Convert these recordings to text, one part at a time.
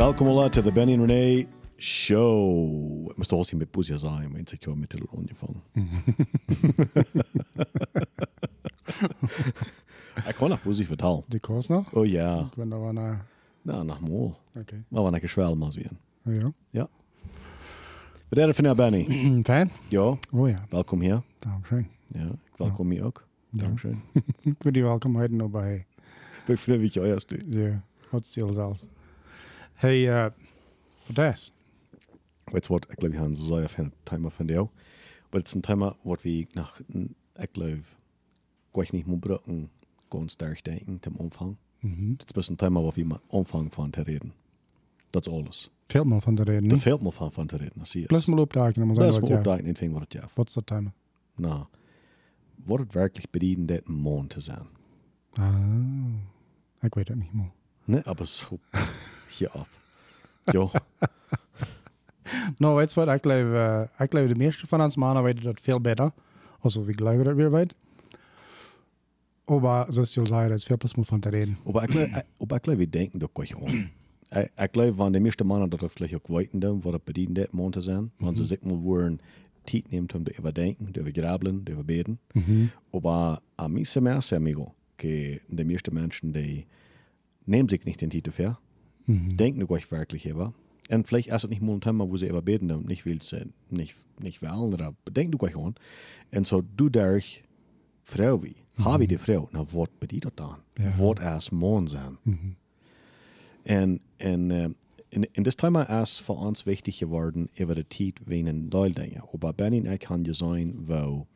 Welkom alle til The Benny and Renee Show. Jeg måste også med Buzia sein, wenn ich mit der angefangen. ich kann nach Buzzi vertellen. Die kost nog? Oh ja, Ik ben daar naar... nou, nach Mol. Oké. Maar wanneer ik schwel maar zien. Ja. Ja. Wat er van jou, Benny? Fijn? Ja, Oh ja, welkom hier. dankeschön. Ja, ik welkom je ook. Ja. Dankeschön. Ik wil die welkom heten nog bij Ik vind het je eerst. de Hotstil zelfs. Hey, uh, das. Weet je wat, ik geloof, we gaan zo even een timer van jou. Maar het is een timer wat we nach, ik geloof, ik niet moet brücken, ganz sterk denken, zum Umfang. Mhm. Het is een timer wat we met omvang van te reden. Dat is alles. Veel meer van de reden, niet? fehlt van van te reden, dat zie je. Plus maar opdagen, dan moet Dat is zeggen maar wat ja. opdagen in ving wat het jaf. Wat is dat timer? Nou, wordt het werkelijk bedienen dit een mond te zijn? Ah, ik weet het niet meer. Nee, aber so, hier ab. Jo, Nou, weet je wat? Ik geloof, uh, ik geloof de meeste van ons mannen weten dat veel beter. Also, we geloven dat weer weet. Maar zoals je al zei, dat is veel plus meer van te reden. aber ich glaube, aber ich glaube, wir denken doch gleich an. Ich, ich glaube, wenn die meisten Männer das vielleicht auch weiten, was das bedienen dit mond te zijn, wenn sie sich mal wollen, Zeit nehmen, um zu überdenken, zu grabeln, zu beten. Mhm. Aber a mí se me hace, amigo, die meisten Menschen, die nehmen sich nicht den Titel für, Mhm. denken gleich wirklich über. Und vielleicht erst nicht ein Thema, wo sie über beten nicht will sie nicht, nicht wollen oder denken du gleich an. Und so du durch Frau wie, habe die Frau, na, was bedeutet das dann? Ja. Was erst Mann sein? Mhm. En, en, uh, en, en das Thema ist für uns wichtig geworden über die Zeit wie ein Deildinge. Aber und ich kann ja sein, wo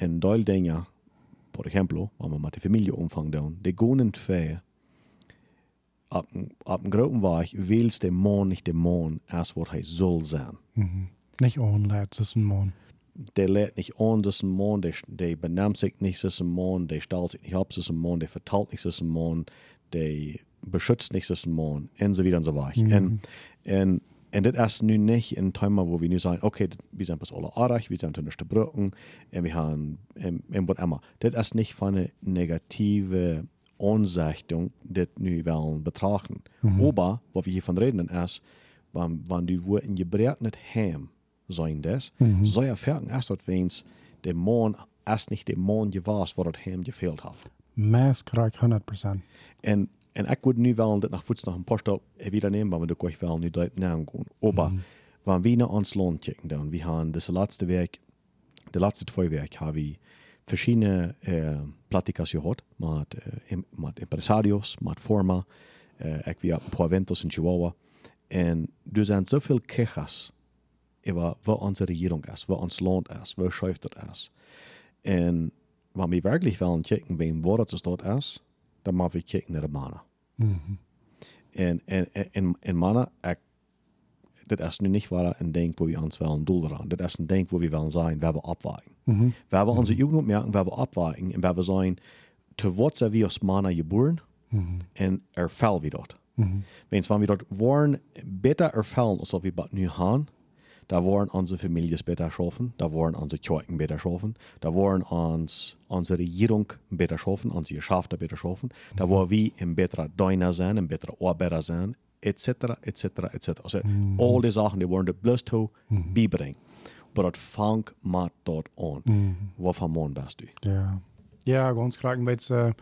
ein Deildinge, por ejemplo, wenn wir mit der Familie umfangen, die gehen zwei, ab, ab einem großen Weg willst der Mann nicht der Mann, als was er soll sein. Mhm. Nicht onlaat, das ist ein Mann. Der lädt nicht an, das ist ein Mann, der, der benimmt sich nicht, das ist ein Mann, der stellt sich nicht ab, das ist ein Mann, der verteilt nicht, das ist ein Mann, der beschützt nicht, das ist ein Mann, und so weiter und so weiter. Und, und, und das ist nun nicht ein Thema, wo wir nur sagen, okay, wir sind bis alle artig, wir sind nicht Brücken, und wir haben, und, und was immer. Das ist nicht von einer negativen Ansichtung, wir wollen betrachten. Aber, was wir hiervon reden, ist, wenn, wenn du wo in Gebrauch nicht haben, sein das, so erfahren erst dort, wenn der Mann erst nicht der Mann gewesen, was das Heim gefehlt hat. Maas krijg 100%. En, en ik would nu wel dat naar voets naar een post wieder nemen, maar we doen ook wel nu dat naam gaan. Aber, wenn wir nach ons land kijken, dan, wir haben das letzte Werk, de letzte twee Werk, haben wir verschiedene äh, Platicas gehad, mit, äh, im- mit Empresarios, mit Forma, äh, ich wie ein paar Eventos in Chihuahua. En er zijn zoveel quejas über wat onze regering is, wat ons land is, wat schuift het is. En wenn wir wirklich wollen checken, wem wo das dort ist, dann müssen wir checken naar de mannen. Mhm. En, en, en, en, en mannen, ik, dat is nu niet waar een denk wo wir uns willen doel eraan. Dat is een denk wo wir willen zijn, waar we opwagen. Mhm. Waar we onze jugend merken, waar we opwagen en waar we zijn, te wat zijn we als mannen geboren Mhm. en erfallen we dat. Mhm. Wens wenn wir dort waren besser erfallen, als wir das nu haben, da waren unsere Familien besser schaffen, da waren unsere Kirchen besser schaffen, da waren uns, unsere Regierung besser schaffen, unsere Geschäfte besser schaffen, da waren wir ein besserer Deuner sein, ein besserer Arbeiter sein, etc., etc., etc. Also all die Sachen, die waren dort bloß zu beibringen. Aber das fängt mit dort an. Mhm. Wovon Mann bist du? Ja. Ja, ganz krijg een beetje...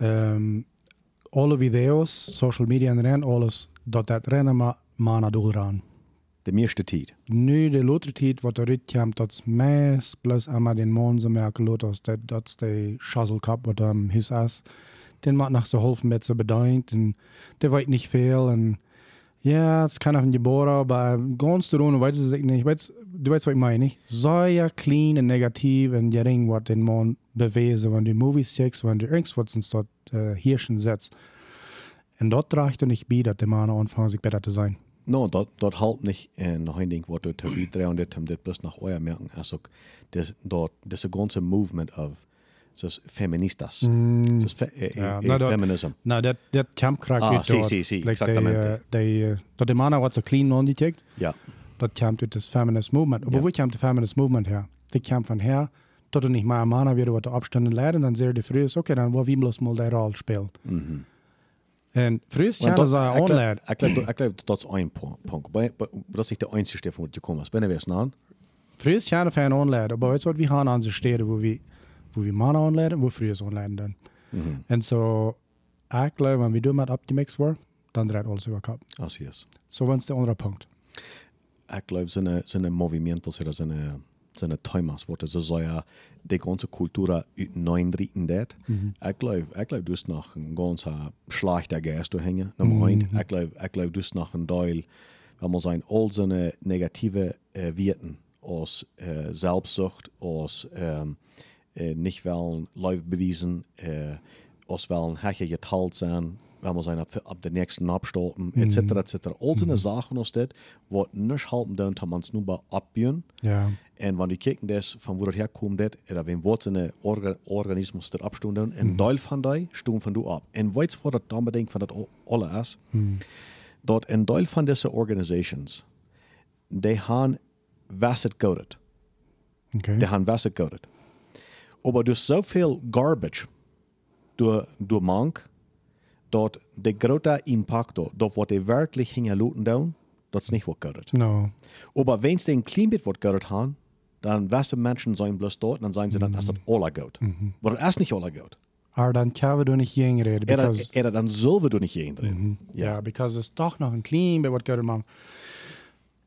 Um, alle video's, social media en ren, alles, dat dat rennen maar mannen doel aan. De meeste tijd. Nu de latere tijd wat eruit komt, dat is meest plus allemaal den man zo merken lotus, dat dat is de schazzelkap wat am his is. Den maakt nog zo half met zo bedankt en der weet niet veel en ja, het kan nog een geboren, maar ganz te doen, weet ze niet. Weet, du weet wat ik meine, niet? Sehr clean en negatief en gering wat den man bewezen, wanneer du movies checks, wanneer du irgendwas ins dort uh, Hirschen setzt. En dat draagt er niet bij dat de mannen anfangen zich beter te zijn. No, dat, dat helpt niet. En nog een ding we te uitdragen, dit om dit plus nog ooit merken, ook dus dat deze ganze movement of zoals feministas, zoals fe, eh, Ja, eh, nou, dat- feminism. Nou, dat, dat kamp krijg Ah, je zie, door. zie, zie, Like exactamente. de, uh, de, uh, dat de mannen wat zo clean on die checkt, Ja, komt uit het feminist movement. Maar Ja. komt de feminist movement her? Die komt van her, tot er niet maar mannen weer wat de opstanden leiden, dan zeggen de vrouwen, oké, dan wil wie bloos mal die rol spelen. mhm. En früher Want tjänar sig ik geloof- online. Ik geloof ik geloof dat is één pu- punt. Maar maar dat is niet de enige stap waar je komt. Ben je weer snel? Früher tjänar fan online. Aber weißt du was, wir haben unsere Städte, wo wir, wo wir Mana online, wo früher online dann. Mhm. En zo, ik geloof, wenn wir du mit Optimix war, dann dreht alles über Kopf. Als is. So was der andere Punkt. Ik geloof zijn zijn movimientos oder zijn zijn timers wordt ze zo ja de ganze Kultur neun dritten dat. Ik geloof ik geloof dus nog een ganze schlechter Geist doorhängen. Nummer één. Ik geloof ik geloof dus nog een deel, wenn man zijn al zijn negatieve uh, Werten als uh, Selbstsucht, um, uh, nicht wollen live bewiesen, uh, als wollen heche geteilt zijn, wenn man sein ab, ab der nächsten abstoppen, etc. etc. All so Sachen aus das, was nicht halten dann, kann man es nur bei abbiegen. Ja. En wanneer je kijkt dus van waar het herkomt, dat, er een wordt een orga, organismus dat abstunden, en deel van die stoen van du ab. En weet je wat dat dan bedenkt van dat al- alle is? Dat een deel van deze organisations, die gaan was het coded. Okay. Die gaan was het coded. Maar dus zoveel garbage door, door mank, dat de grote impact, dat wat die werkelijk gingen laten doen, dat is niet wat coded. No. Aber wenn es den klein bit wird gehört haben, dann weißt Menschen sein bloß dort, dann sagen sie dann, dass das aller gut. Aber das ist nicht aller gut. Aber dann können wir doch nicht gegen reden. Er, Because, er, dann sollen wir doch nicht gehen drin. ja, because es toch nog een klein beetje wat kunnen maken.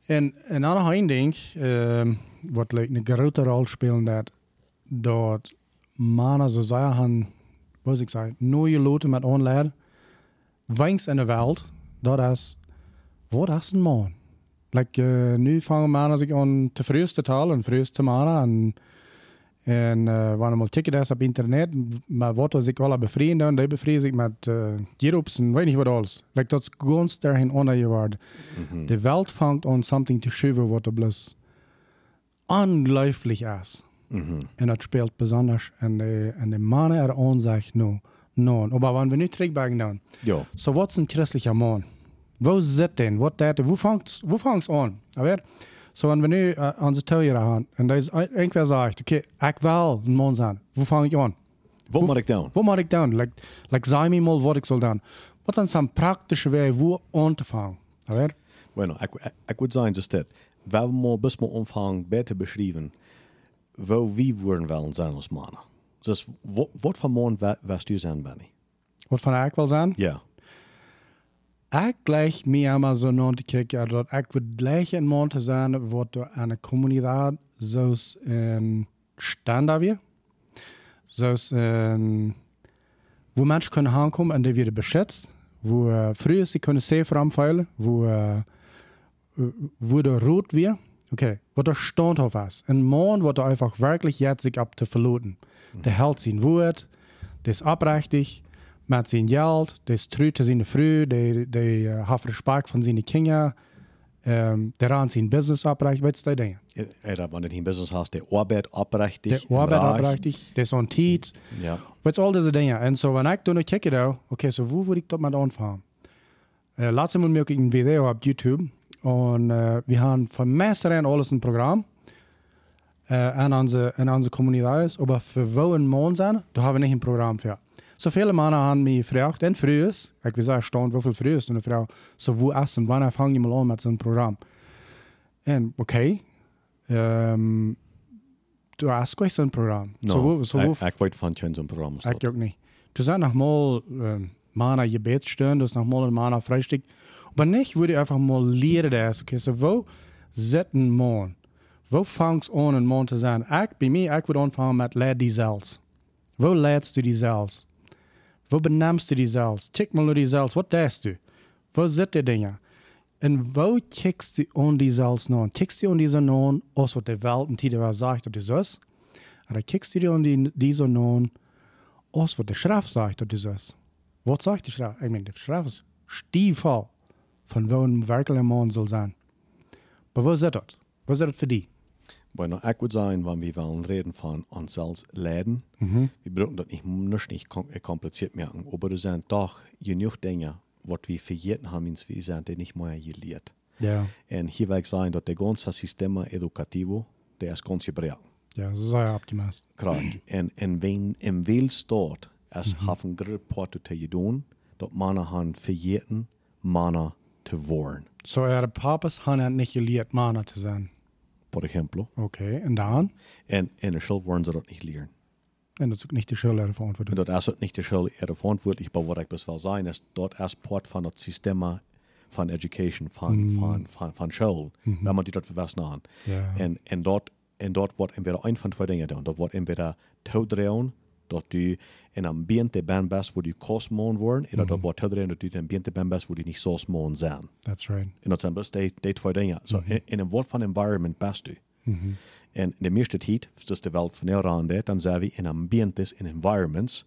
En een ander een ding, um, wat like, een grote rol speelt, dat, dat mannen zo zeggen, wat ik zei, nieuwe loten met online, winst in de wereld, dat is, wat is een man? Like, uh, nu vangen mannen zich aan te vroeg te talen, vroeg te mannen, en En uh, wanneer we checken dat op internet, maar wat was ik alle bevrienden dan, die bevrienden zich met uh, en weet niet wat alles. Like, dat is ganz daarheen ondergewaard. De wereld vangt aan something te schuiven wat er bloß ongelooflijk is. Mhm. En dat speelt besonders. En de, en de mannen er aan zich, no, no. Maar wanneer we nu terugbacken dan, Ja. so wat is een christelijke man? Wo zit den? Wat dat? Wo vangt wo vangt's aan? Aber, so wenn wir nu uh, onze teuren haben, en da ist ein- irgendwer sagt, okay, ich will ein Mann sein, wo fange ich an? Wat moet ik doen? Wo mache ich dann? Like, like sag mir mal, was ich soll dann. Was sind so praktische Wege, wo anzufangen? Aber, Bueno, ik, ik, ik would zeggen, just dat. We hebben maar best maar omvang beter beschreven, wo wie worden wel zijn als mannen. Dus wat, wat voor man was du zijn, Benny? was van ich will sein? Ja. Ich gleich mir einmal so noch die kijken, dat ich wil gleich een man te zijn, wat door een communiteit zoals een standaard weer. Zoals wo mensen kunnen aankomen en die worden beschützt. Wo uh, früher sie können safe anfeilen, wo, uh, wo der rot wird. Okay, wo der Standhof ist. Ein Mann, wo der einfach wirklich jetzt ab zu verloten. Der hält sein Wort, der ist abrechtig, met zijn geld, der zu seiner Frau, der, der hat Respekt von seinen Kindern, um, der an sein Business abrechtig, weißt du, Dinge. Er, wanneer je een business hast, der Arbeit abrechtig. Der Arbeit abrechtig, der ist on Tiet, Ja. Weißt du, all diese Dinge. Und so, wenn ich dann kicke, okay, so wo würde ich dort mal anfangen? Äh, letztes Mal ich ein Video auf YouTube und äh, wir haben von Messeren alles ein Programm äh, in unsere, in unsere Kommunität, aber für wo ein Mann sein, da haben wir nicht ein Programm für. So viele Männer haben mich gefragt, und früher, ich weiß erstaunt, wie viel früher ist eine Frau, so wo und wann fange ich mal an mit so einem Programm? Und okay, ähm, du hast gleich so ein Programm. No, so wo, so wo, ik weet van je zo'n programma. staat. ik ook niet. Du sagst nochmal ähm, Mana Gebetsstunden, das nochmal ein Mana Frühstück. Aber nicht würde ich einfach mal lehren das. Okay, so wo zit ein Mann? Wo fangst an, ein Mann zu sein? Ich, bei mir, ich würde anfangen mit leer die Zells. Wo lehrst du die Zells? Wo benimmst du die Zells? Check mal nur die Zells. Was tust du? Wo sind die Dinge? Und wo checkst du an die Zells an? Checkst du an diese an, aus was die Welt und die was sagt, das ist das? Oder checkst du an die, diese an, aus wat de schrift zegt dat is is. Wat zegt de schrift? Ik meen, de schrift is stiefel van waar een werkelijke man zal zijn. Maar wat zit dat? Wat zit dat voor die? Bueno, ik would zeggen, wanneer we willen reden van onszelf leiden, Mhm. wir brauchen das nicht, nicht, äh, kompliziert merken, aber es sind doch genug Dinge, was wir vergessen haben, ins wir sind, die nicht mehr gelehrt. Ja. Und hier will ich sagen, dass der ganze System educativo, der ist ganz gebrochen. Ja, zo zei je optimist. Krank. En, en wen, en veel staat, als mm -hmm. haben grote porten te doen, dat mannen han vergeten mannen te worden. So er papas han het nicht geleerd Mana te zijn. Por ejemplo. Okay, en dan? En in de school worden ze dat niet leren. En dat is ook niet de schuld En verantwoordelijk. dat is ook niet de school eerder verantwoordelijk, maar wat ik best wel zijn, is dat is part van het systeem van education, van, van, van, van school. Wenn man die dat verwesten aan. Ja. En, en, dort, en dort wordt entweder een van twee dingen doen. Dat wordt entweder toedreuen, dat in een ambiente ben bent waar du kostmoon worden, of dat wordt toedreuen dat in een ambiente ben bent waar du niet zo moon zijn. That's right. En dat zijn best die, die twee dingen. So, in, in een wat van environment best du. Mhm. En de meeste tijd, dus de welt van dat, dan zijn we in ambientes, in environments,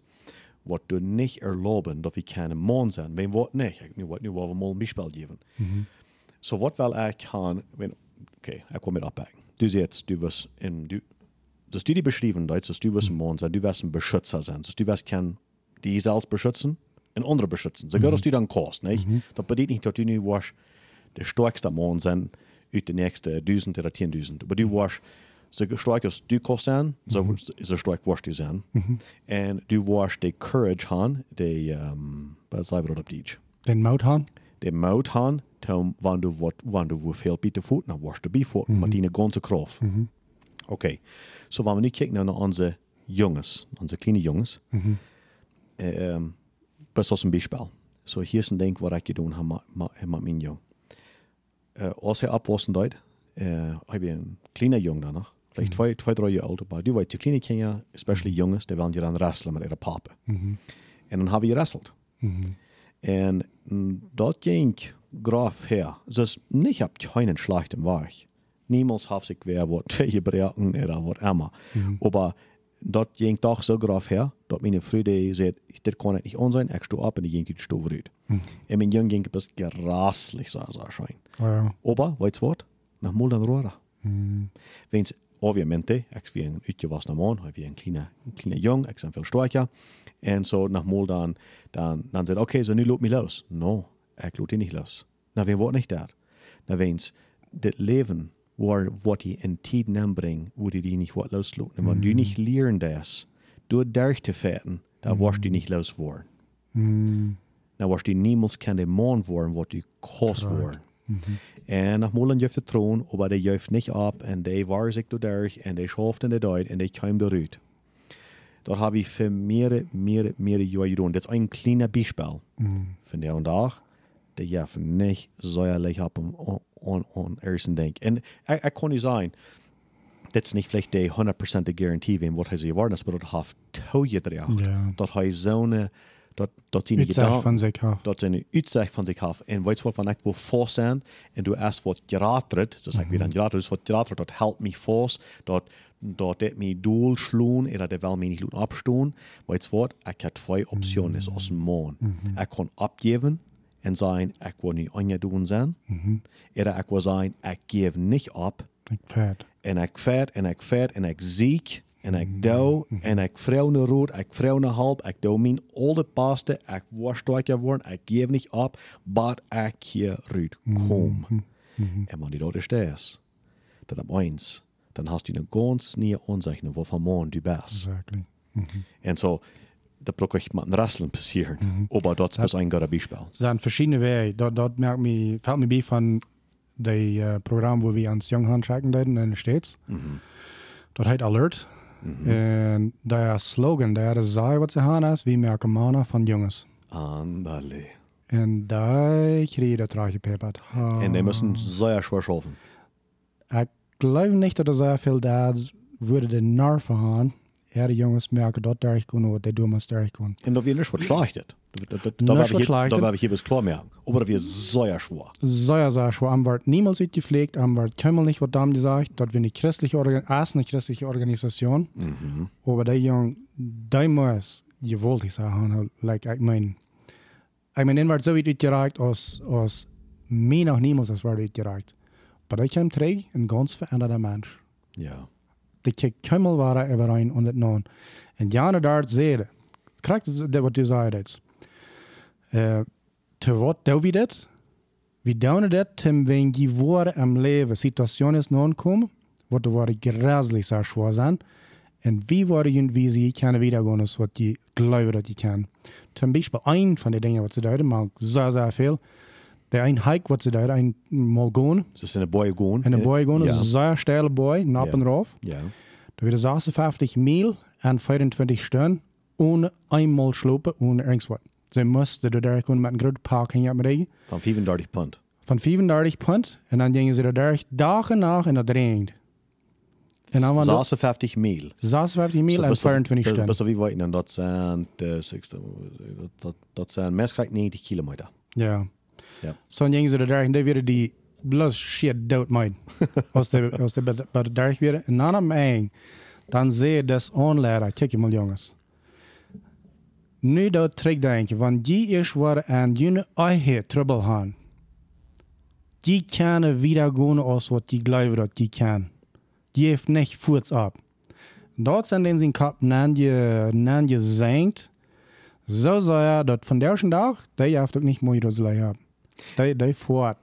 wat du niet erlauben dat we kunnen moon zijn. Maar wat niet. Ik nu wat nu we mal een beispiel geven. So wat wel ik kan, okay, ik kom met oppakken. Du zegt, du was in, du, du die Duits, dus du was een moon zijn, du was een beschützer zijn. Dus du was kan die zelfs beschützen en anderen beschützen. Sogar dass du dann kost, nicht? Dat betekent niet dat du nu was de sterkste moon zijn uit de nächste duizend oder tienduizend. Maar du was zo sterk als du kost zijn, zo, zo sterk was du zijn. En du was de courage han, de, um, wat zei we dat op die? Den Mout han? de mout han, tom wanneer du wat wanneer du veel Peter voet, dan was de bivoet, maar die krof. Oké, so we nu kijken naar onze jongens, onze kleine jongens, eh, um, best als een bijspel. So hier is een ding wat ik gedaan heb met, met, met mijn jong. Uh, als hij opwassen deed, uh, heb je een kleine jong dan nog, vielleicht twee, twee, drie jaar oud, maar die weet, die kleine kinderen, especially jongens, die willen je dan wrestelen met ihre papa. En dan hebben we geresteld. En mm, dat ging graf her. Dus niet op keinen schlechten Weg. Niemals heeft ik weer wat gebroken oder wat immer. Aber dat ging toch zo graf her, dat mijn vrienden zei, dit kan het niet on zijn, ik sto op en die ging het stover uit. En mijn jong ging best geraslich, zo zo schijn. Ja. Aber, weißt du wat? Nach mal dann roer. Wens, obviamente, ik wie een uitgewassen man, ik wie een kleine, een kleine jong, ik ben veel sterker. En zo nach mal dan, dan, dan zei oké, zo nu loopt me los. No, ik loop die niet los. Nou, wie wordt niet daar? Nou, wens, dit leven, wat je in tijd aanbrengt, wo die die niet wat losloopt. En wanneer du niet leren das, derg te vetten, dan wordt die niet los worden. Mm. Dan wordt die niemals kan de man worden wat die kost worden. En nach Molen juft de troon, aber der juft nicht ab und der war sich durch und der schafft in der Deut und der kam derut. Dat habe ich für mehrere, mehrere, mehrere Jahre getan. Das ist ein kleiner Beispiel von der und da, der juft nicht säuerlich ab und on, on ersten Denk. Und ich, ich kann nicht sagen, das ist nicht vielleicht die 100% Garantie, wem was er sie geworden ist, aber das hat Tauge drauf. Ja. Dat hij zo'n, dat, dat die Iets echt van zich af. dat zijn uitzicht van zich af. En weet je wat van ik wil vast zijn en du erst wat geraterd, dus ik weer dan geraterd, dus wat geraterd, dat helpt mij vast, dat dat dit mij doel sloen, en dat het wel mij niet laten opstoen. Weet je wat, ik heb twee opties als een man. Ik kan opgeven en zeggen, ik wil niet aangedoen zijn. Of ik wil zeggen, ik geef niet op, Ik vet. en ik vet en ik vet en ik ziek en ik doe en ik vrouw naar rood, ik vrouw naar halb, ik doe mijn oude paste, ik was sterker worden, ik geef niet op, maar ik hier ruit kom. En wanneer dat is das, dan op eens, dan hast du eine ganz nieuwe onzekerheid waarvan man du bist. Exactly. En zo, dat probeer ik met een wrestling passieren, aber dat is best een goede bijspel. Es sind verschiedene Wege. Dort, dort merkt mich, fällt mir bei von dem äh, Programm, wo wir ans Junghandschrecken checken in den States. Dort heißt Alert. Und der Slogan, der ist sei, was sie haben, ist, wie merken Mana von Junges. Andale. Und da kriege ich das reingepepert. En die müssen sehr schwer schaffen. Ich glaube nicht, dass sehr viel Dads würde den Nerven haben. Er die Jungs merken, dort der ich kann, oder der der ich kann. En dat weer niet wat slechtet. Da Nicht habe ich, ich hier bis klar. Aber das wird sehr schwer. Sehr, sehr schwer. Am wird niemals gepflegt, am wird keinmal nicht, was Damen gesagt, dort wir eine christliche, Organ eine christliche Organisation. Aber der Jung, der muss gewollt ich sagen, like, ich meine, ich meine, den wird so weit uitgereikt, als, als mir noch niemals das wird uitgereikt. Aber der kommt trägt ein ganz veränderter Mensch. Ja. Waar over een onder het non. En Jana daar zeiden, krijgt dat wat je zei dat. Uh, te wat doen we dat? We doen dat ten wen die woorden am leven situaties non komen, wat de woorden gräslich sehr schwer zijn. En wie worden je wie sie kunnen wiedergehen, als wat je glauben dat je kan. zum Beispiel ein von den Dingen, was sie da mag sehr, sehr Der ein Hike, was sie da ein mal gehen, Das ist eine in der Boy gehen, Ja. ja. sehr steile Boy, nappen Ja. rauf. Ja. Da wird 56 Mil an 24 Stunden ohne einmal schlopen, ohne irgendwas. Sie mussten da durch mit einem großen Park hängen mit regen. Van 35 Pond. Van 35 Punt en dan gingen ze er durch dag en nacht en dat regent. En dan waren dat 56 Mil. 56 Mil en 24 Bist Stunden. du wie weit? En dat zijn, sixte- dat, dat zijn meestal 90 kilometer. Ja. Ja. Zo gingen ze er durch en die werden die bloos shit dood meid. als de, als de bij de- bij de derg weer. En dan am eind, dan zie je dat aanleiden. Kijk je mal jongens. Nu dat terugdenken, want die is waar aan jullie eigen trouble gaan. Die kunnen wieder gaan als wat die geloven dat die kan. Die heeft niet voets op. Dort zijn in zijn kop nan je, nan je zingt. Zo zei hij dat van deze dag, die heeft ook niet moeite zullen hebben. Die, die voort.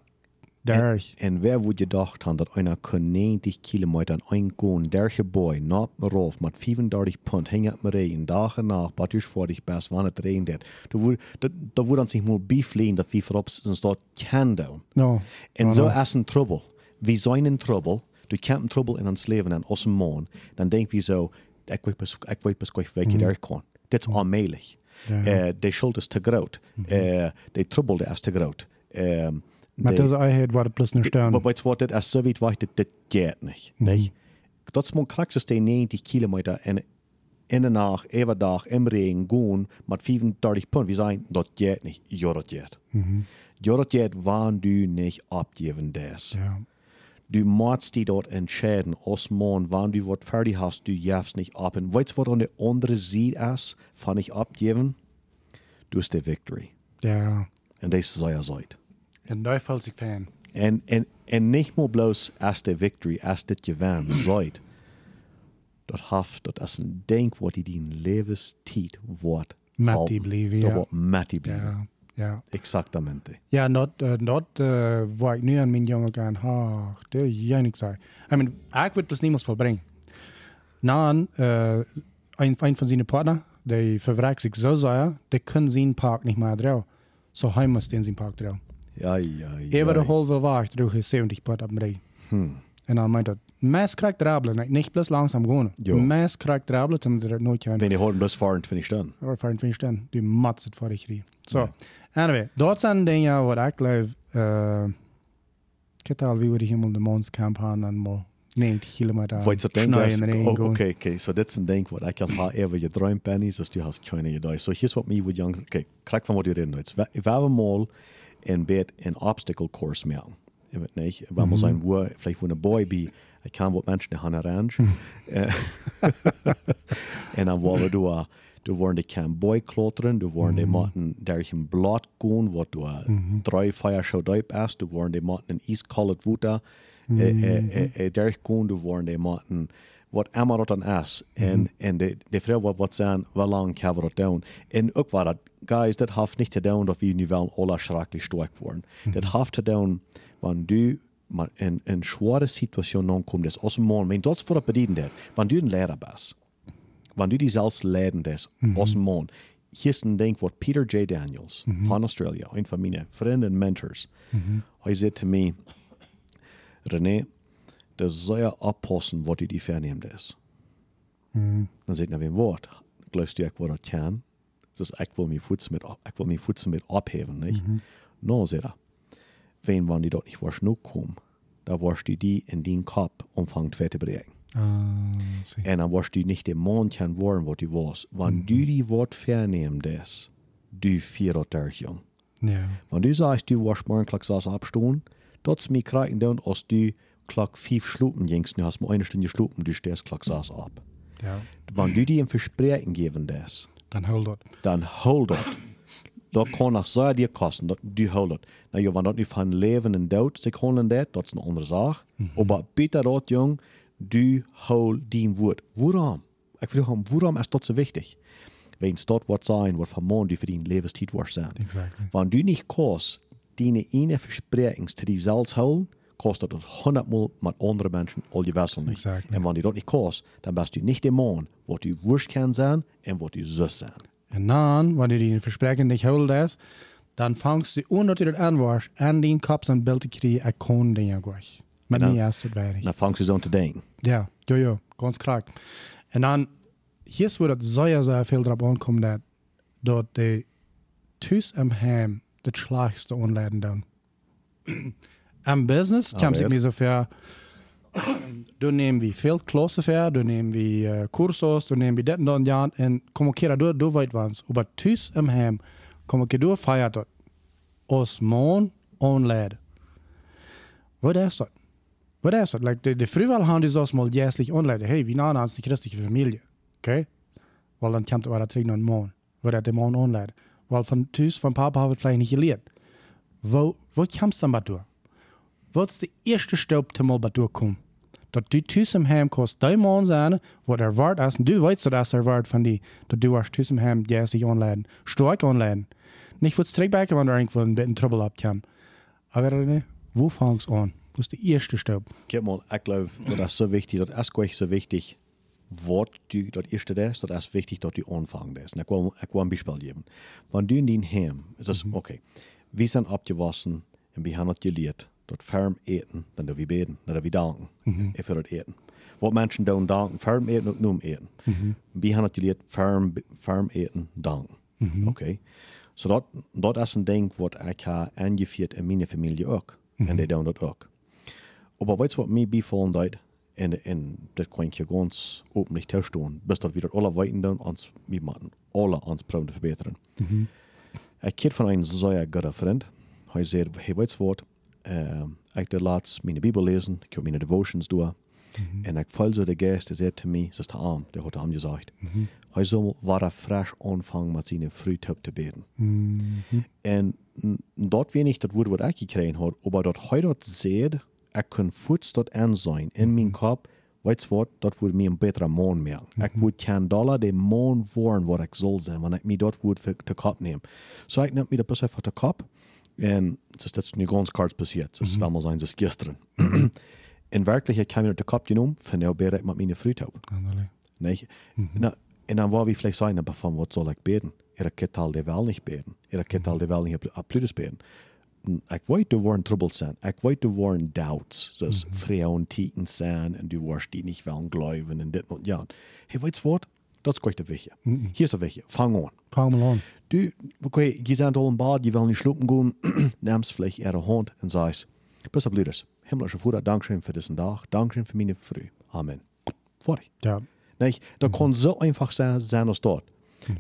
Daar. En wer would gedacht haben, dat einer kon 90 kilometer an ein goen, derche boy, nat me rauf, mit 35 Pond, hängt at me regen, dag en nacht, bat dus voor dich best, wann het regent dat. Da would, da, da would dan zich mal beflehen, dat wie voorop zijn staat kan doen. No. En No, zo no. is een trouble. We zijn in trouble. Du kent een trouble in ons leven en ons een man. Dan denk we zo, ik weet pas, ik weet pas gleich welke daar kan. Dit is onmogelijk. Ja. Eh, de schuld is te groot. Eh, de trouble is te groot. Um, Maar deze eigen wordt plus een steun. wat, dit is zo weit weg, dat dit gaat niet. Nee? Dat is mijn krachtste 90 kilometer en in de nacht, even dag, in regen, gaan met 35 pond. We zijn, dat gaat niet. Ja, dat gaat. Ja, dat gaat, wanneer du opgeven des. Ja. Du musst die dort entscheiden, als man, wann du wat fertig hast, du jafst nicht ab. Und weißt du, was an der andere Seite ist, von ich abgeben? Du hast die Victory. Ja. Und das ist euer Seid. En ik fan. En, en, en nicht mal bloß als die Victory, als dit gewinn seid. Dat haft, dat is een denk wat die die levenstijd wordt. Die blijven, Dat ja. wordt met die blijven. Ja. Exactamente. Ja, dat, uh, dat uh, waar ik nu aan mijn jongen kan, ah, dat jij niks zei. I mean, ik wil het niemand volbrengen. Na, uh, een, een van zijn partner, die verwerkt zich zo zeer, die kan zijn park niet meer dragen. Zo hij moest in zijn park dragen. Ja, ja, ja. Even de halve weg droeg hij 70 put op rij. Hm. En dan meint dat, meest krijgt drabbelen, niet plus langzaam gaan. Ja. Meest krijgt drabbelen, omdat er nooit kan. Wenn ihr heute bloß fahren, finde ich dann. Or 25 stunden. Du mats het voor ik So, anyway, dat zijn dingen wat ik geloof. Uh, ik heb al wie we die helemaal de manskamp gaan en mal 90 kilometer Wollt ihr denken, schneien dass, in de oh, gaan. okay, okay, so das ist ein Denk, was ich habe ever geträumt, Benny, dass du hast keine Idee. So here's what me would young, okay, krieg von was du reden jetzt. Ich war mal in Bett ein Obstacle Course machen. Ich weiß nicht, wenn man sein, wo, vielleicht wo eine Boy bi, ich kann was Menschen die haben arrange. Äh, Und dann waren du, äh, du waren die kein Boy klottern, du waren die Matten, der ich im Blatt gehen, wo du äh, drei Feuershow deip hast, du waren die Matten in East-Coloured Wuta, äh, äh, äh, der ich gehen, du waren die Matten, wat immer dat dan is. En, en de, de wat zijn, wel lang kan we dat doen. En ook wat dat, guys, niet te doen dat we nu wel alle schrikkelijk sterk worden. Dat heeft te doen, wanneer du maar in een zware situatie aankomt, dus als een man, maar dat is voor het bedienen dat. Wanneer du een leraar bent, wanneer du die zelfs leiden bent, als een man, hier is een ding wat Peter J. Daniels van Australië, een van mijn vrienden en mentors, hij zei te mij, René, dat zou je oppassen wat je die verneemt is. Dan zegt hij weer woord. Gelooft u ik wat dat kan? Dus ik wil mijn voeten met, op- ik wil mijn voeten met opheven, niet? Nou, zegt hij. Wenn wanneer die dort niet was nu kom, dan was die die in die kop omvangt ver te brengen. Ah, zie. En dan was die niet de man kan worden wat die was. Wanneer du die wat verneemt is, du vier daar jong. Ja. Wenn du sagst, du warst morgen klok saß abstuhlen, dort ist mir kriegen dann, als du klok fünf Schlupen gingst, du hast mir eine Stunde Schlupen, du stehst klok saß ab. Ja. Wenn du dir ein Versprechen geben das, Dan hul dat. dann hol das. Dat kan nog zo dir kosten, du hol dat. Nou ja, wenn dat nu van leven en dood zich holen dat, dat is een andere zaak. Maar beter dat, jong, du hol die woord. Waarom? Ik vroeg hem, waarom is dat zo wichtig? Weens dat wat zijn, wat van man die voor die levenstijd was zijn. Exactly. Wenn du nicht kannst, deine eine Versprechens zu dir selbst holen, kostet das hundertmal mit anderen Menschen all die Wessel nicht. Exactly. Und wenn du das nicht kannst, dann bist du nicht der Mann, wo du wurscht kann sein und wo du süß sein. Und dann, wenn du die Versprechen nicht hältst, dann fangst du an, dass du das anwärst, an den Kopf ein Bild zu kriegen, ich kann den ja gleich. Mit Ja, mir erst das wäre. Dan vangt ze zo te denken. Ja, ja, ja, ganz klar. Und dann, hier ist, wo das sehr, sehr viel drauf ankommt, dass dort die Tüs am Heim das Schlagste anleiten dann. Am Business sich wer? mir so für, du nehmen wie viel Klasse für, du nehmen wie äh, Kursos, du nehmen wie das und das und ja, und komm okay, du, du weit was. Aber Tüs am Heim, komm okay, du feiert dort. Aus Mon anleiten. Wat is dat? Wat is dat? Like, de, de haben die so mal jährlich anleiten. Hey, wie nah ist die christliche Familie? Okay? Weil dann kommt aber der Träger einen Mann. Wo der Mann anleiten. Weil von Tüs, von Papa habe ich vielleicht nicht gelehrt. Wo, wo kommst du dann Wo ist der erste Staub, der mal durchkommt? Dat du im Heim kost dein Mann sein, wo der Wort ist, und du weißt, dass der Wort von die, dass du hast Tüs im Heim jährlich anleiten. Stark anleiten. Nicht, wo es zurückbacken, wenn du irgendwo ein bisschen Trouble abkommt. Aber wo fangst du an? Wo ist der erste Staub? Kijk maar, ik geloof dat is zo wichtig, dat is gewoon zo wichtig, wat du dat eerste is, dat is wichtig dat du aanvangt is. En ik wil, ik wil een Beispiel geven. Wanneer du in die heim, is dat, oké, we zijn opgewassen en we hebben het geleerd, dat ferm eten, dan dat we beden, dan dat we danken, voor dat eten. Wat mensen doen danken, ferm eten ook noem eten. We hebben het geleerd, ferm, ferm eten, danken. Oké. So dat, dat is een ding wat ik heb aangevierd in mijn familie ook. En die doen dat ook. Aber weißt du, was mir befallen hat? En, en dat kan je ganz openlijk testen. Bis dat we dat alle weten doen, ons, we moeten alle ons proberen te verbeteren. Ik keer van een zeer goede vriend. Hij zei, hey, weet je wat? Uh, ik laatst mijn Bibel lezen, ik heb mijn devotions doen. En ik voel zo de geest, die zei te mij, ze is arm, die had hem gezegd. Hij zou waar er fresh aanvangen met zijn fruit te beten. En mm, dat weet ik, dat woord wat ik gekregen had, aber dat hij dat zei, ik kan voets dat aan zijn in mijn kop, weet je wat, dat wordt mij een betere man merken. Ik moet geen dollar de man worden wat ik zal zijn, wanneer ik me dat woord voor de kop neem. Zo ik neem me dat besef voor de kop, en het is dat nu ganz kort passiert, het is wel maar zijn, het is gisteren. in werkelijkheid kan je dat de kop genomen, van nou ben ik met mijn fruit op. Nee? Nou, en dan wou we vielleicht sagen, aber von was soll ich beten? Er geht al de wel nicht beten. Er geht al de wel nicht absolutes beten. Ik weet du waren trouble zijn. Ik weet du waren doubts. Zoals mm -hmm. vrouwen tieten zijn en du warst die nicht wel geloven en dit en ja. Hey, weet je wat? Dat is kwijt de wichtje. Hier is de wichtje. Fang aan. Fang an. Du, okay, je bent al in bad, je wil niet schlucken gaan, nimmst vielleicht ihre Hand en sagst, bist du blödes. Himmlische Vater, Dankeschön für diesen Tag, Dankeschön für meine Früh. Amen. Fertig. Ja. Nicht? Dat kan zo einfach zijn, zijn als dat.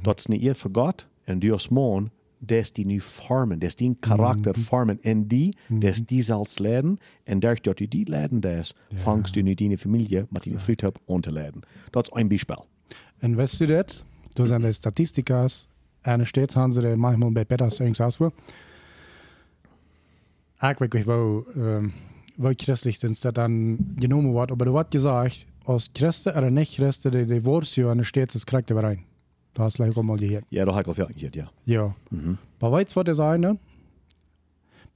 Dat is niet eer voor God en die als man, dat is die nu vormen, dat is die karakter vormen. En die, dat is die zelfs leiden. En daar dat je die leiden is, vangst du nu die familie met die vriendschap aan te leiden. Dat is een bijspel. Und du das? Du sind die Statistikas, eine Stadt haben sie da manchmal bei Petters irgendwas ausfuhr. Ich wirklich, wo, ähm, wo christlich sind, das dann genommen wird. Aber du hast gesagt, als Christen oder nicht Christen, die, eine Stadt, das kriegt er rein. Du hast gleich auch mal gehört. Ja, heb ik al veel gehört, ja. Ja. Aber weißt du, was ich sagen ne?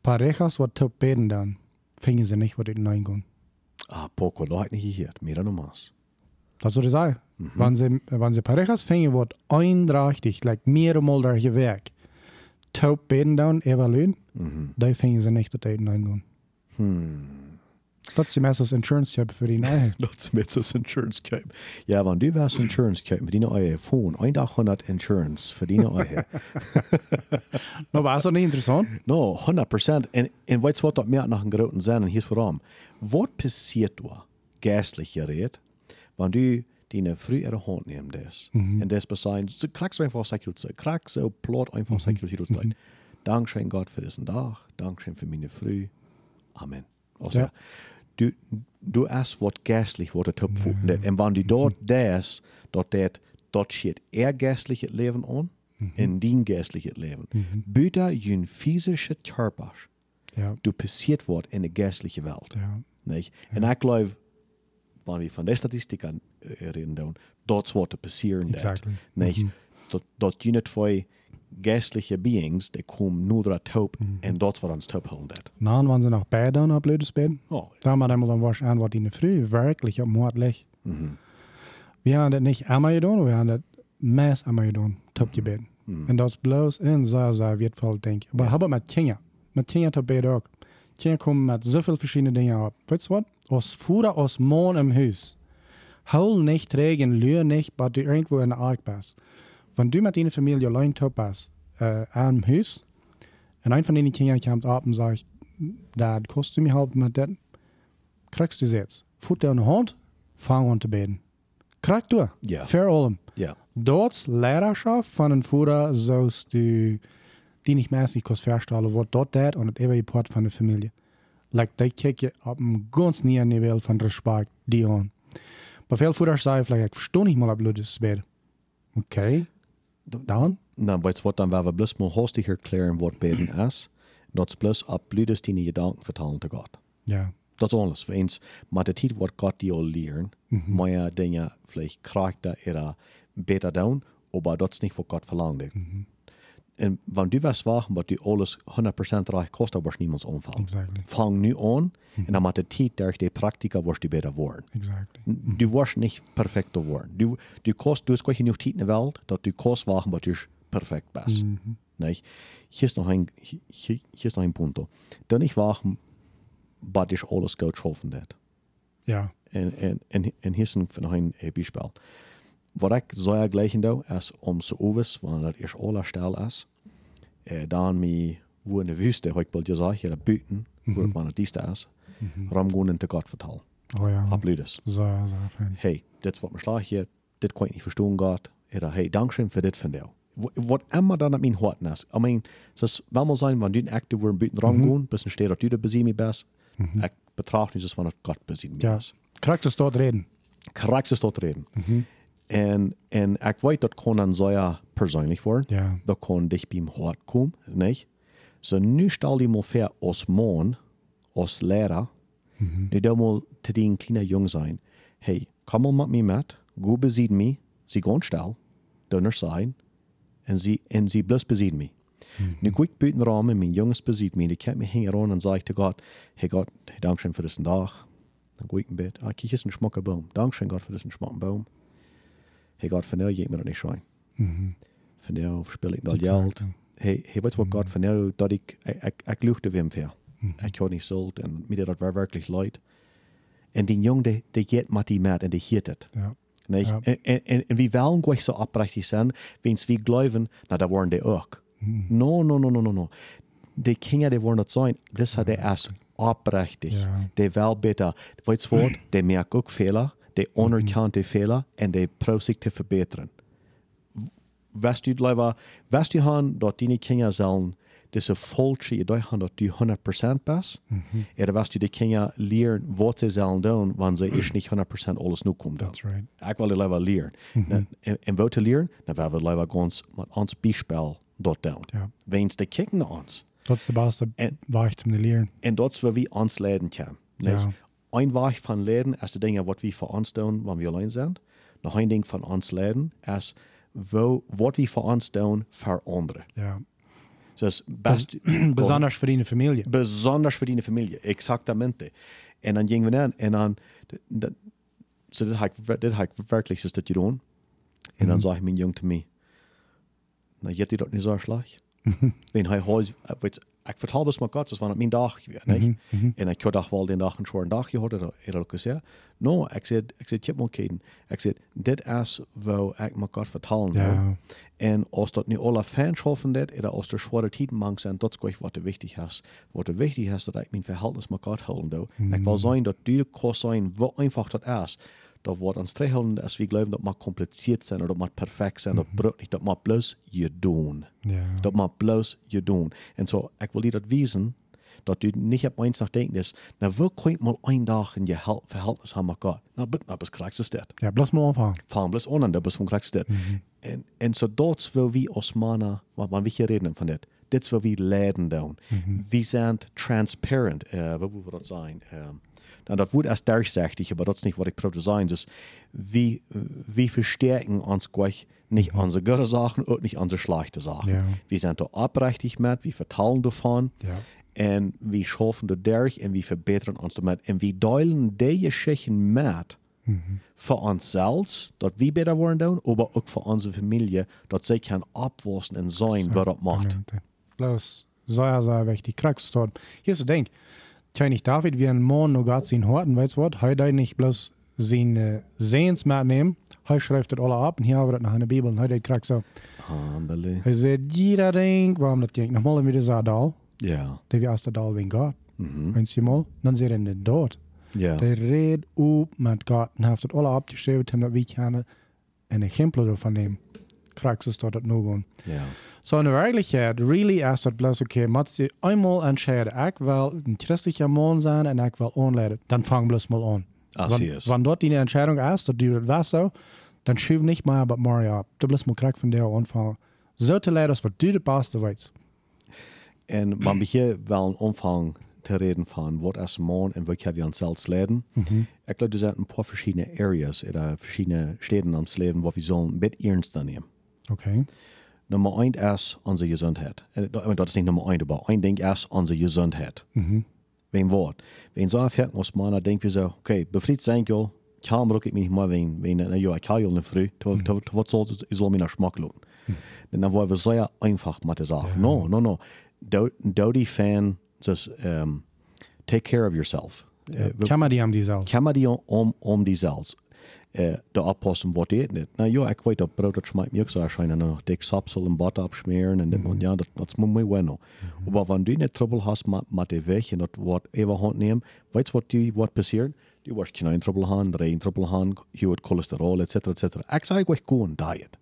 Parejas, was top beten dann, fingen sie nicht, was in reingehen. Ah, poco, dat heb ik niet gehört. Meer dan maas. Das soll ich sagen. Wenn sie, wenn sie Parejas fingen, wird eindeutig, like mehrmal der Gewerk, top beten dann, evaluieren, da fingen sie nicht, dass in reingehen. Das ist die meiste Insurance-Job für die Neue. Dat is met zo'n insurance kopen. Ja, want du was insurance kopen voor die eigen phone. Een dag 100 insurance voor die eigen. Aber war so nicht interessant? No, 100%. En, en weet je wat dat meer nog een grote zijn? En hier is waarom. Wat passiert er, geestlich gereed, wanneer du die früh ihre Hand neemt das. En das besein, so kriegst du einfach Säkulzeit. Kriegst so plot einfach Säkulzeit. Dankeschön Gott für diesen Tag. Dankeschön für meine Früh. Amen. Also, Ja. du, du hast wat geestlich wat het opvoeden. En wanneer du dort das, dort dat, dort steht er geestlich het leven aan, en dien geestlich het leven. Buiten je physische Körper, Ja. du passiert wordt in de geestliche Welt. Ja. Nicht? En ik geloof, wanneer we van de statistieken uh, reden doen, dat is wat er passieren dat. Exactly. Nicht? Dat, dat je niet voor geestliche beings, die komen nur dat top, en dat wat ons top houden dat. Dann waren sie noch beide und ein blödes Bett. Oh, Da haben wir dann mal dann was an, was in der Früh wirklich mordlich. Wir haben das nicht einmal getan, wir haben das meist einmal getan, top gebeten. En dat is bloos en zeer, zeer wertvoll, denk ik. Maar hebben met kinderen. Met kinderen te beide ook. Kinderen komen met zoveel verschillende dingen op. Weet je wat? Als voeder als man im huis. Hol nicht trägen, lühr nicht, maar du irgendwo in der Ark bist. Wenn du mit deiner Familie allein top bist, äh, am Haus, und ein von den Kindern kommt ab und sagt, Dad, kannst du mir helfen mit dem? Kriegst du es jetzt? Futter in die Hand, fang an zu beten. Krieg du. Ja. Für allem. Ja. Dort Lehrerschaft von einem Vater, zoals du die nicht mäßig kannst verstellen, wat dort dat und das ewige Part von der Familie. Like, die kijk je op een ganz nieuw niveau van respect die aan. Maar veel voeders zeggen, vielleicht, ik verstehe nicht mal, ob du das bed. Okay. Dan? Dan weet je wat, dan werden we bloos mal hastig erklären, wat beten is. Dat is bloos op blödes die gedanken vertalen te God. Ja. Dat is alles. Voor eens, maar de tijd wat God die al leren, maar ja, dingen, vielleicht krijgt dat er beter doen, aber dat is niet wat God verlangt. En wanneer du was wagen, wat du alles 100% reich kostet, was niemands omvallen. Exactly. Fang nu aan, en dan met de tijd, durch die Praktika, wirst du beter worden. Exactly. Du wirst nicht perfekt worden. Du, du kost, du hast gleich genug Zeit in der Welt, dass du kannst machen, was du perfekt bist. Nicht? Hier ist noch ein, hier, hier ist noch ein Punkt. Dann nicht wachen, was ich alles gut schaffen wird. Ja. En, en, en, en hier ist noch ein Beispiel. Wat ik zou gleich do, is om zo overs, wanneer het eerst alle stel is, eh, dan me wo in de wüste, hoe ik wil je zeggen, hier buiten, wo het wanneer dieste is, ram gewoon in te God vertalen. Oh ja. Abludes. Zo, zo fijn. hey, dit is wat me slaag hier, dit kan ik niet verstaan gaat. Oder hey, dankschön für dit von dir. Wat immer dann an mein Hort ist. I mean, es ist, wenn man sein, wenn du aktiv wo ein bisschen dran gehen, bis ein steht, dass du da besieh mich bist, ich betrachte dass wenn Gott besieh mich Ja. bist. Krijgt es dort reden? Korrekt ist dort reden. En, en ik weet dat kon dan zeer persoonlijk worden. Ja. Dat kon dich beim Hort komen, niet? So nu stel je mal vor, als man, als leraar, nu da mal te den kleinen jong zijn. Hey, kom mal mit mir mit, go besied me, sie gaan stel, dunner zijn, en sie, en sie bloß besied me. Nu go ik buiten ramen, mijn jongens besied me, die kent me hingen aan en zeg ik te God, hey God, hey, dankschön für diesen Tag. Dann go ik in bed, ah, kijk, hier schmucker Baum. Dankschön Gott für diesen schmucken Baum. Hey Gott, van jou jeet me dat niet schijn. Van jou verspil ik dat geld. Hey, hey, je wat God, van jou, dat ik, ik, ik, ik luchte hem ver. Ik had niet zult en mir dat war wirklich leid. En die jong, die, die met die met en die hiert het. Ja. Ja. En, en, en, en wie willen gleich so oprechtig zijn, wens wie geloven, na, da waren die ook. No, no, no, no, no, no. Die Kinder, die wollen dat zijn, das hat er erst oprechtig. Ja. Die wel beter, weet je wat, die merken ook Fehler, die anerkennen die Fehler en die te verbeteren. Weißt du, Leiber, weißt du, han, dat die Kinder sollen, diese falsche Idee haben, dass du 100% bist, oder weißt du, die Kinder lernen, was sie sollen tun, wenn sie echt nicht 100% alles nur kommen. That's right. Ik wil liever leren. En, en wat te leren, dan willen we liever ons met ons bijspel dort doen. Ja. Wens de kijken naar ons. Dat is de beste weg om te leren. En dat is waar we ons leiden kunnen. Ja. Een weg van leren is de dingen wat we voor ons doen, wanneer we alleen zijn. Nog een ding van ons leiden is wo, wat we voor ons doen voor anderen. Ja. Dus best, Besonders voor die familie. besonders voor die familie, exactamente. En dan gingen we aan en dan, dat, so dit heb ik, dit heb ik werkelijk is dat je doen. En dan zei mijn jong te mij, nou, je hebt dat niet zo slecht. Wenn hij huis, weet, ik vertel dus maar God, dat was mijn dag, niet? En ik had wel den dag een schwere dag gehad, dat er ook gezegd. No, ik zei, ik zei, je hebt maar kijken. Ik zei, dit is wat ik met God vertellen wil. Ja. En als dat nu alle fans schaffen dat, oder als er schwere tijden mang zijn, dat is gleich wat er wichtig is. Wat er wichtig is, dat ik mijn verhältnis met God houden doe. Mm. Ik wil zijn dat die kan zijn, wat einfach dat is. Dat wordt ons terughouden als we geloven dat maar compliceerd zijn, of dat maar perfect zijn, dat brood niet, dat maar plus je doen. Ja. Dat maar plus je doen. En zo, ik wil je dat wijzen, dat u niet op eens nog denkt is, nou, wil kan ik mal een dag in je hel- verhältnis hebben met God? Nou, but, nou, best krijg je dat. Ja, bloß mal anfangen. Fahren bloß an, da bist du kriegst das. En, en so dort wil wie als mannen, wat man hier reden van dit, dit wil wie leiden doen. We zijn transparent, uh, wat moet dat zijn? Um, nou, dat wordt als durchsichtig, aber dat is niet wat ik probeer te zijn. Dus we, we versterken ons gleich nicht unsere gute Sachen und nicht unsere schlechte Sachen. Ja. Wir sind da oprechtig mit, wir vertrauen davon. Ja. En we schaffen er durch en we verbeteren ons damit. En we delen die Geschichten mit Für uns selbst, dass wir besser werden tun, aber auch für unsere Familie, dass sie kann abwachsen und sein, wer das macht. Bloß sehr, sehr wichtig. Kriegst du. Hier ist das Ding. König David, wie ein Mann noch gerade sein Horten, weißt du was? Heute nicht bloß seine Sehens mitnehmen, heute schreibt das alle ab und hier haben wir das nach in der Bibel und heute kriegst du. Handelig. Hij zei, jeder ding, waarom dat ging. Nogmaals weer de dal. Ja. Dat we als de dal wegen God. Mhm. Eens je mal, dan zijn in de dood. Ja. De red op met God en heeft het alle dat we kunnen een exempel ervan nemen. Dat nog gewoon. Ja. So in werkelijkheid, really is dat bloß okay, moet je eenmaal entscheiden, ik wil een christelijke man zijn en ik wil aanleiden. Dan vang bloß mal an. Als Wann, hij is. wann dort die Entscheidung ist, dass du das was so, dann schieb nicht mal aber Mario ab. Du bloß mal krieg von der anfangen. So zu leiden, dass du das Beste weißt. En man we hier een omvang te reden van wat als man en wat we ons zelfs leden. Ik glaube, er zijn een paar verschillende areas, in verschillende steden ons leven, waar we zo'n bit ernst nemen. Okay. Nummer eins ist unsere Gesundheit. Äh, da- Das ist nicht Nummer eins, aber ein Ding ist unsere Gesundheit. Wenn Wort. Wenn so erfährt muss man, dann wir so, okay, befriedigt sein Gott, kann rück ich mich mal, wenn, wenn, ja, ich kann ja nicht früh, was soll ich soll mir nach Schmack schauen. Denn dann wollen wir sehr einfach mit der Sache. No, no, no. Do, do die Fan, das, um, take care of yourself. Kann man die haben die man die om, om die zelfs uh, de oppassen wat eet niet. Nou ja, ik weet dat brood dat schmeckt mir ook zo erscheinen, nog dik sapsel en bot abschmieren en dit und ja, dat, dat is mooi bueno. Maar wanneer du niet trouble hast met, met de weg en dat wat even hand nemen, weet je wat die wat passiert? Die wordt geen trouble haben, geen trouble haben, je wordt cholesterol, etc. etc. Ik zei ik gewoon diet.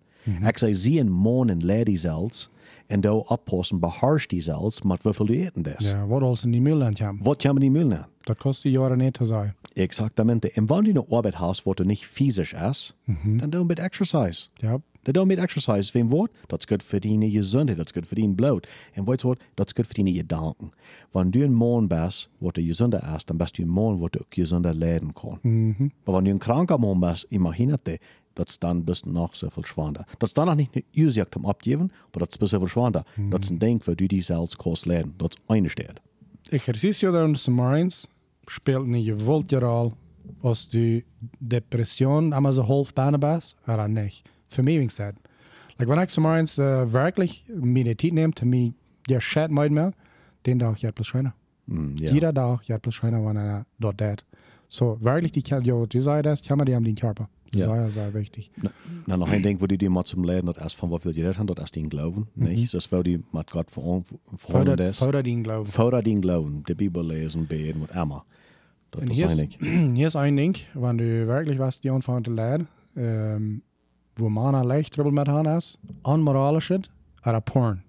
Ik zei zie een man en leer die zelfs en daar oppassen, beharsch die zelfs, hoeveel du eten des. Ja, wat als in die haben. Wat kan man die Müll nemen? Das kostet Jahre nicht zu sein. Exactamente. En wanneer du eine Arbeit hast, wo du nicht physisch ist, dann du mit Exercise. Ja. Dan doe met exercise. Wem woord? Dat is goed voor die gezondheid, dat is goed voor die bloed. En weet je wat? Dat is goed voor die gedanken. Wanneer du een man bent, wat de gezonde is, dan best du een man wat ook gezonde leiden kan. Maar wanneer du een kranker man bent, imaginierte, dat is dan best nog zoveel schwander. Dat is dan nog niet een uitzicht om opgeven, maar dat is best zoveel schwander. Dat is een ding waar du die zelfs kost leiden. Dat is een steed. Exercicio de los Marines speelt een gewollt al als du Depression einmal so half bijna bist, oder nicht. Für mich wings dat. Like, wenn ich Marines uh, wirklich Medizin nehme, zu mir der Chat meid mehr, den Tag ja plus schöner. Mm, ja. Jeder Tag ja plus schöner, wenn er dort dat. So, wirklich, die kann, jo, die sei das, kann man die haben den Körper. Das Ja. ist sehr, sehr wichtig. Na, nou, nog een ding waar die maar zum leren, dat is van wat wil je redden, dat is die geloven. Niet? Dus wil die met God voor Förder, is. förder den Glauben. Voordat die geloven, de Bibel lezen, beten, wat immer. Dat Und is hier ist, eigenlijk. hier ist ein Ding, wenn du wirklich was die anfangen zu lernen, ähm, wo man leicht Trouble mit haben ist, unmoralisch ist, oder Porn.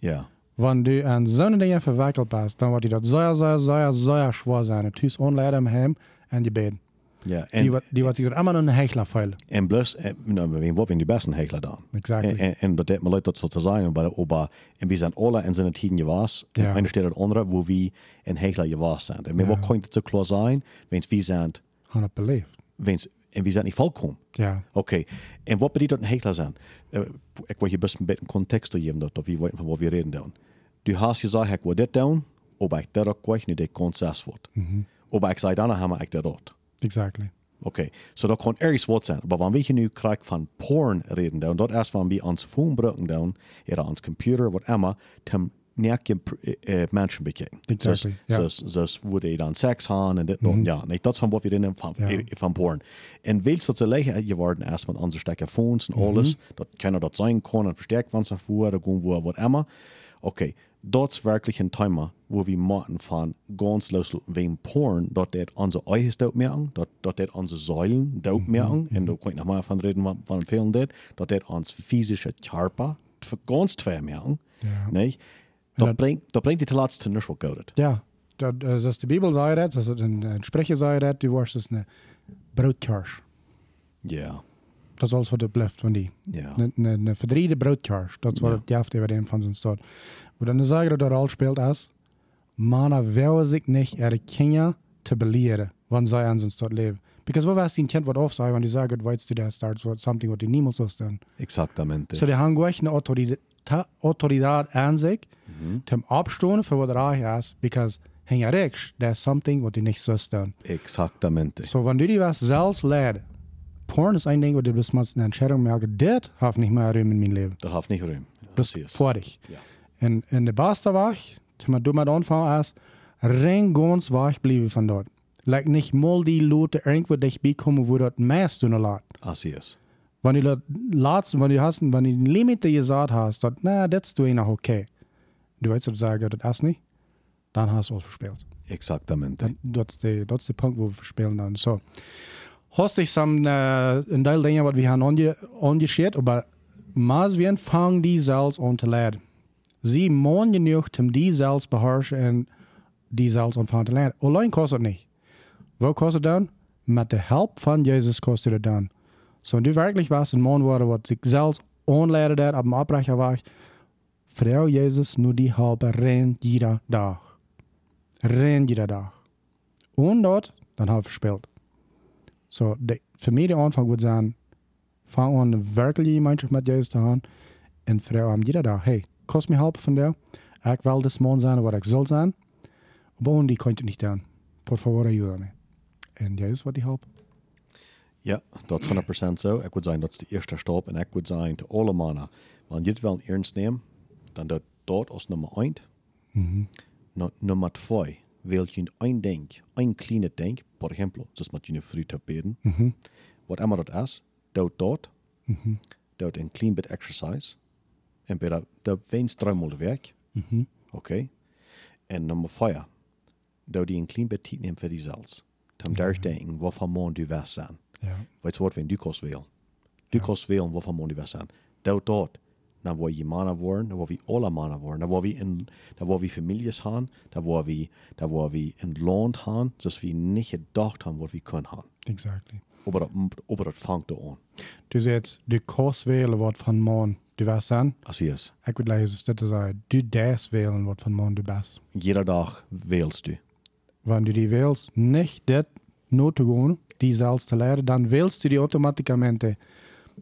Ja. Wenn du an so eine Dinge verwickelt bist, dann wird dir das sehr, sehr, sehr, sehr schwer sein. Du tust anleiden im Heim und die Beten. Ja. Die, En, wird- die wird sich dann immer noch een Hechler feilen. en plus, en, nou, wie wat zijn die besten hekelen dan? Exactly. En, en, en dat deed me leuk dat zo te zijn, maar, maar en we zijn alle in zijn tien gewas. En Ja. een steht het andere, wo we een hekler gewas zijn. En Ja. wat kan het zo klaar zijn, wens we zijn, Han het beleefd. wens, en we zijn niet volkomen. Ja. Oké, en wat betekent dat een hekler zijn? Uh, ik wil je best een beetje context geven, dat, dat we weten van wat we reden doen. Du hast gezegd, ik wil dit doen, aber ik dat ook kwijt, nu dit consens wordt. Aber ik zei dan, hebben ik dat ook. Exactly. Oké, so dat kan ergens wat zijn. Maar wanneer je nu krijgt van porn reden doen, dat is wanneer we ons phone gebruiken doen, oder ons computer, wat immer, om niet uh, mensen bekijken. Exactly, ja. Zoals, zoals wo die dan seks hebben en dit nog. Ja, nee, dat is van wat we reden van, Ja. eh, van porn. En veel dat ze leggen geworden is met onze stekke phones en alles, dat kunnen dat zijn kan en versterkt van zich voor, gewoon wo, wat immer. Oké, dat is werkelijk een thema, wo we moeten van ganz loslaten wegen Porn, dat dit onze eigen dood merken, dat, dat dit onze Säulen dood merken, en daar kan ik nog maar van reden van, van veel dit, dat dit ons physische Körper ganz twee merken, Ja. nee? dat- Dat brengt, dat brengt die te laatste niet wel goed. Ja. Dat, äh, zoals de Bibel zei dat, zoals het een, een sprecher zei dat, du was dus een broodkers. Ja, Dat is alles wat het blijft van die. ja. Een, verdriede broodkers. Dat is wat het jaft over dem van zijn stad. Wo dan zeggen dat er al speelt als, mannen willen zich niet ihre Kinder te belehren, wanneer zij aan zijn stad leven. Because wat was die kind wat af zei, wanneer die zeggen, weißt du, dat starts what something wat die niemand zou staan. Exactamente. So die haben gleich eine Autorität, Autorität an sich, zum Abstehen für was reich ist, because hänga rechts, there's something wat die nicht so doen. Exactamente. So, wenn du die was selbst lehrt, Porn ist ein Ding, wo du bis mal eine Entscheidung merkst, das hat nicht mehr Raum in meinem Leben. Dat heeft niet ruim. Das Precies. ist fertig. Ja. En, en de beste weg, toen du mit anfangen ist, rein ganz weg bleiben von dort. Like nicht mal die Leute irgendwo dich bekommen, wo dort meist tun lässt. Así es. Wenn du das laatst, wenn du hast, wenn du die Limite gesagt hast, dat, na, das ist du noch okay. Du weißt, du sagst, das ist nicht, dann hast du es verspielt. Exactamente. Dat, dat, is de, dat is de punt waar we verspelen dan. So. Hast some, uh, een deel dingen wat we gaan onge, ongescheerd, maar maar we fangen die zelfs aan te leren. Sie moeten genoeg om die zelfs beherrschen en die zelfs ontvangen te leren. Alleen kost het niet. Wat kost het dan? Met de hulp van Jezus kost het dan. So, wenn du wirklich was een man worden wat ik zelfs aanleren dat op een oprechter weg, vrouw Jezus nu die hulp rein jeder dag. Rein jeder dag. Und dort, dann habe ich verspielt. So, de, für mich der Anfang würde sein, fang an, wirklich die Gemeinschaft mit Jesus zu haben und Frau am jeder Tag, hey, kost mir Hilfe von dir, ich will das Mann sein, was ich soll sein, aber die konnte nicht tun. Por favor, ayúdame. Und Jesus war die Hilfe. Ja, dat is 100% zo. Ik would zeggen, dat is de eerste stap. En ik would zeggen, te alle mannen, je het wel ernst neemt, dan dat dat als nummer 1. No, nummer 2, wil je een ding, een kleine ding, voor exempel, zoals met je vriend te beden, wat immer dat is, dood dat, dood een klein bit exercise, en bij dat, dat weens dreimal de werk, oké. En nummer 4, dood die een klein bit tijd neemt voor die zelfs. Dan daar denken, wat van morgen du was zijn. Ja. Weet je wat, wenn du kost wil. Du kost wil, wat van morgen du was zijn. Dood dat. Dan waar je mannen worden, dan waar we alle mannen worden, dan waar we in, dan waar we families hebben, dan waar we, dan waar we een land hebben, zoals we niet gedacht hebben wat we kunnen hebben. Exactly. Aber dat, aber dat vangt er aan. Du sagst, du kannst wählen, was von Mann du was sein. Als is. Ich würde das sagen, du darfst wählen, was von Mann du bist. Jeder dag wählst du. Wenn du die wählst, nicht das nur zu gehen, die selbst zu lernen, dann wählst du die automatischamente,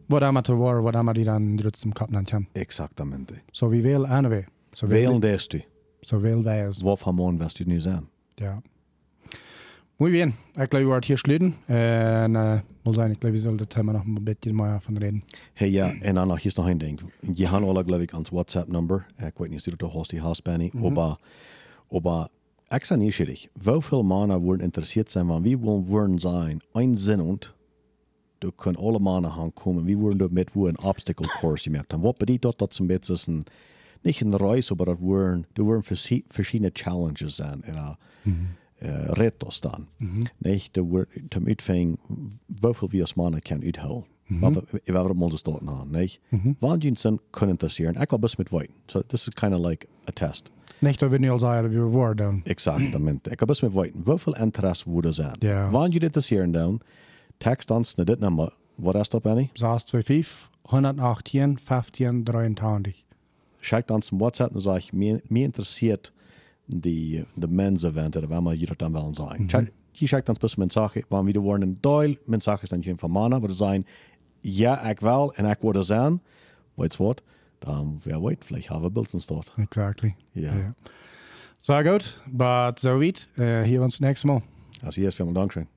immer immer die dann drückst im Kopf haben. Exactamente. So wie wählen eine Weg. So Wählen des du. So wählen wir es. Wat van morgen wirst du nu zijn? Ja. Muy bien. Ich glaube, wir werden hier schlitten. Und, äh, mal sein, ich glaube, wir sollten Thema noch ein bisschen mehr davon reden. Hey, ja, en dan nog, hier nog een ding. Je hebt alle, geloof ik, ons WhatsApp-nummer. Ik weet niet of du dat hast, die hast, Benny. Aber, aber, ik ben nieuwsgierig. Hoeveel mannen worden interessiert zijn van wie willen worden zijn, een zin und, du kunnen alle mannen gaan komen. Wie worden er met wo een obstacle course gemaakt. En wat betekent dat? Dat is een beetje een, niet een reis, maar dat worden, er worden versi- verschillende challenges zijn. En, uh, retos dan. Nicht, der wordt zum Uitvang, hoeveel we als mannen kunnen uithalen. Wat we, we hebben onze staten aan, niet? Wanneer zijn kunnen interesseren. Ik wil best met weten. So this is kind of like a test. Nicht, dass wir nicht sagen, wie wir waren. Exactamente. Ik wil best met weten. Hoeveel interesse wordt er zijn? Ja. Wanneer je interesseren dan, text ons naar dit nummer. Wat is dat, Benny? 625 118 15 23. Schickt ons een WhatsApp en zeg, mij, mij interesseert die, de mens-event, of wat je dat dan willen zijn. Mm Je schickt ons best een mensage, wanneer we worden een deel mensages dan je van mannen, waar zijn, ja, ik wil en ik word er zijn. Weet je wat? Dan, wer weet, vielleicht hebben we beeld staat. Exactly. Ja. Ja. Sehr gut. But so weit. Äh, hier uns nächstes Mal. Also, hier ist vielen Dank schön.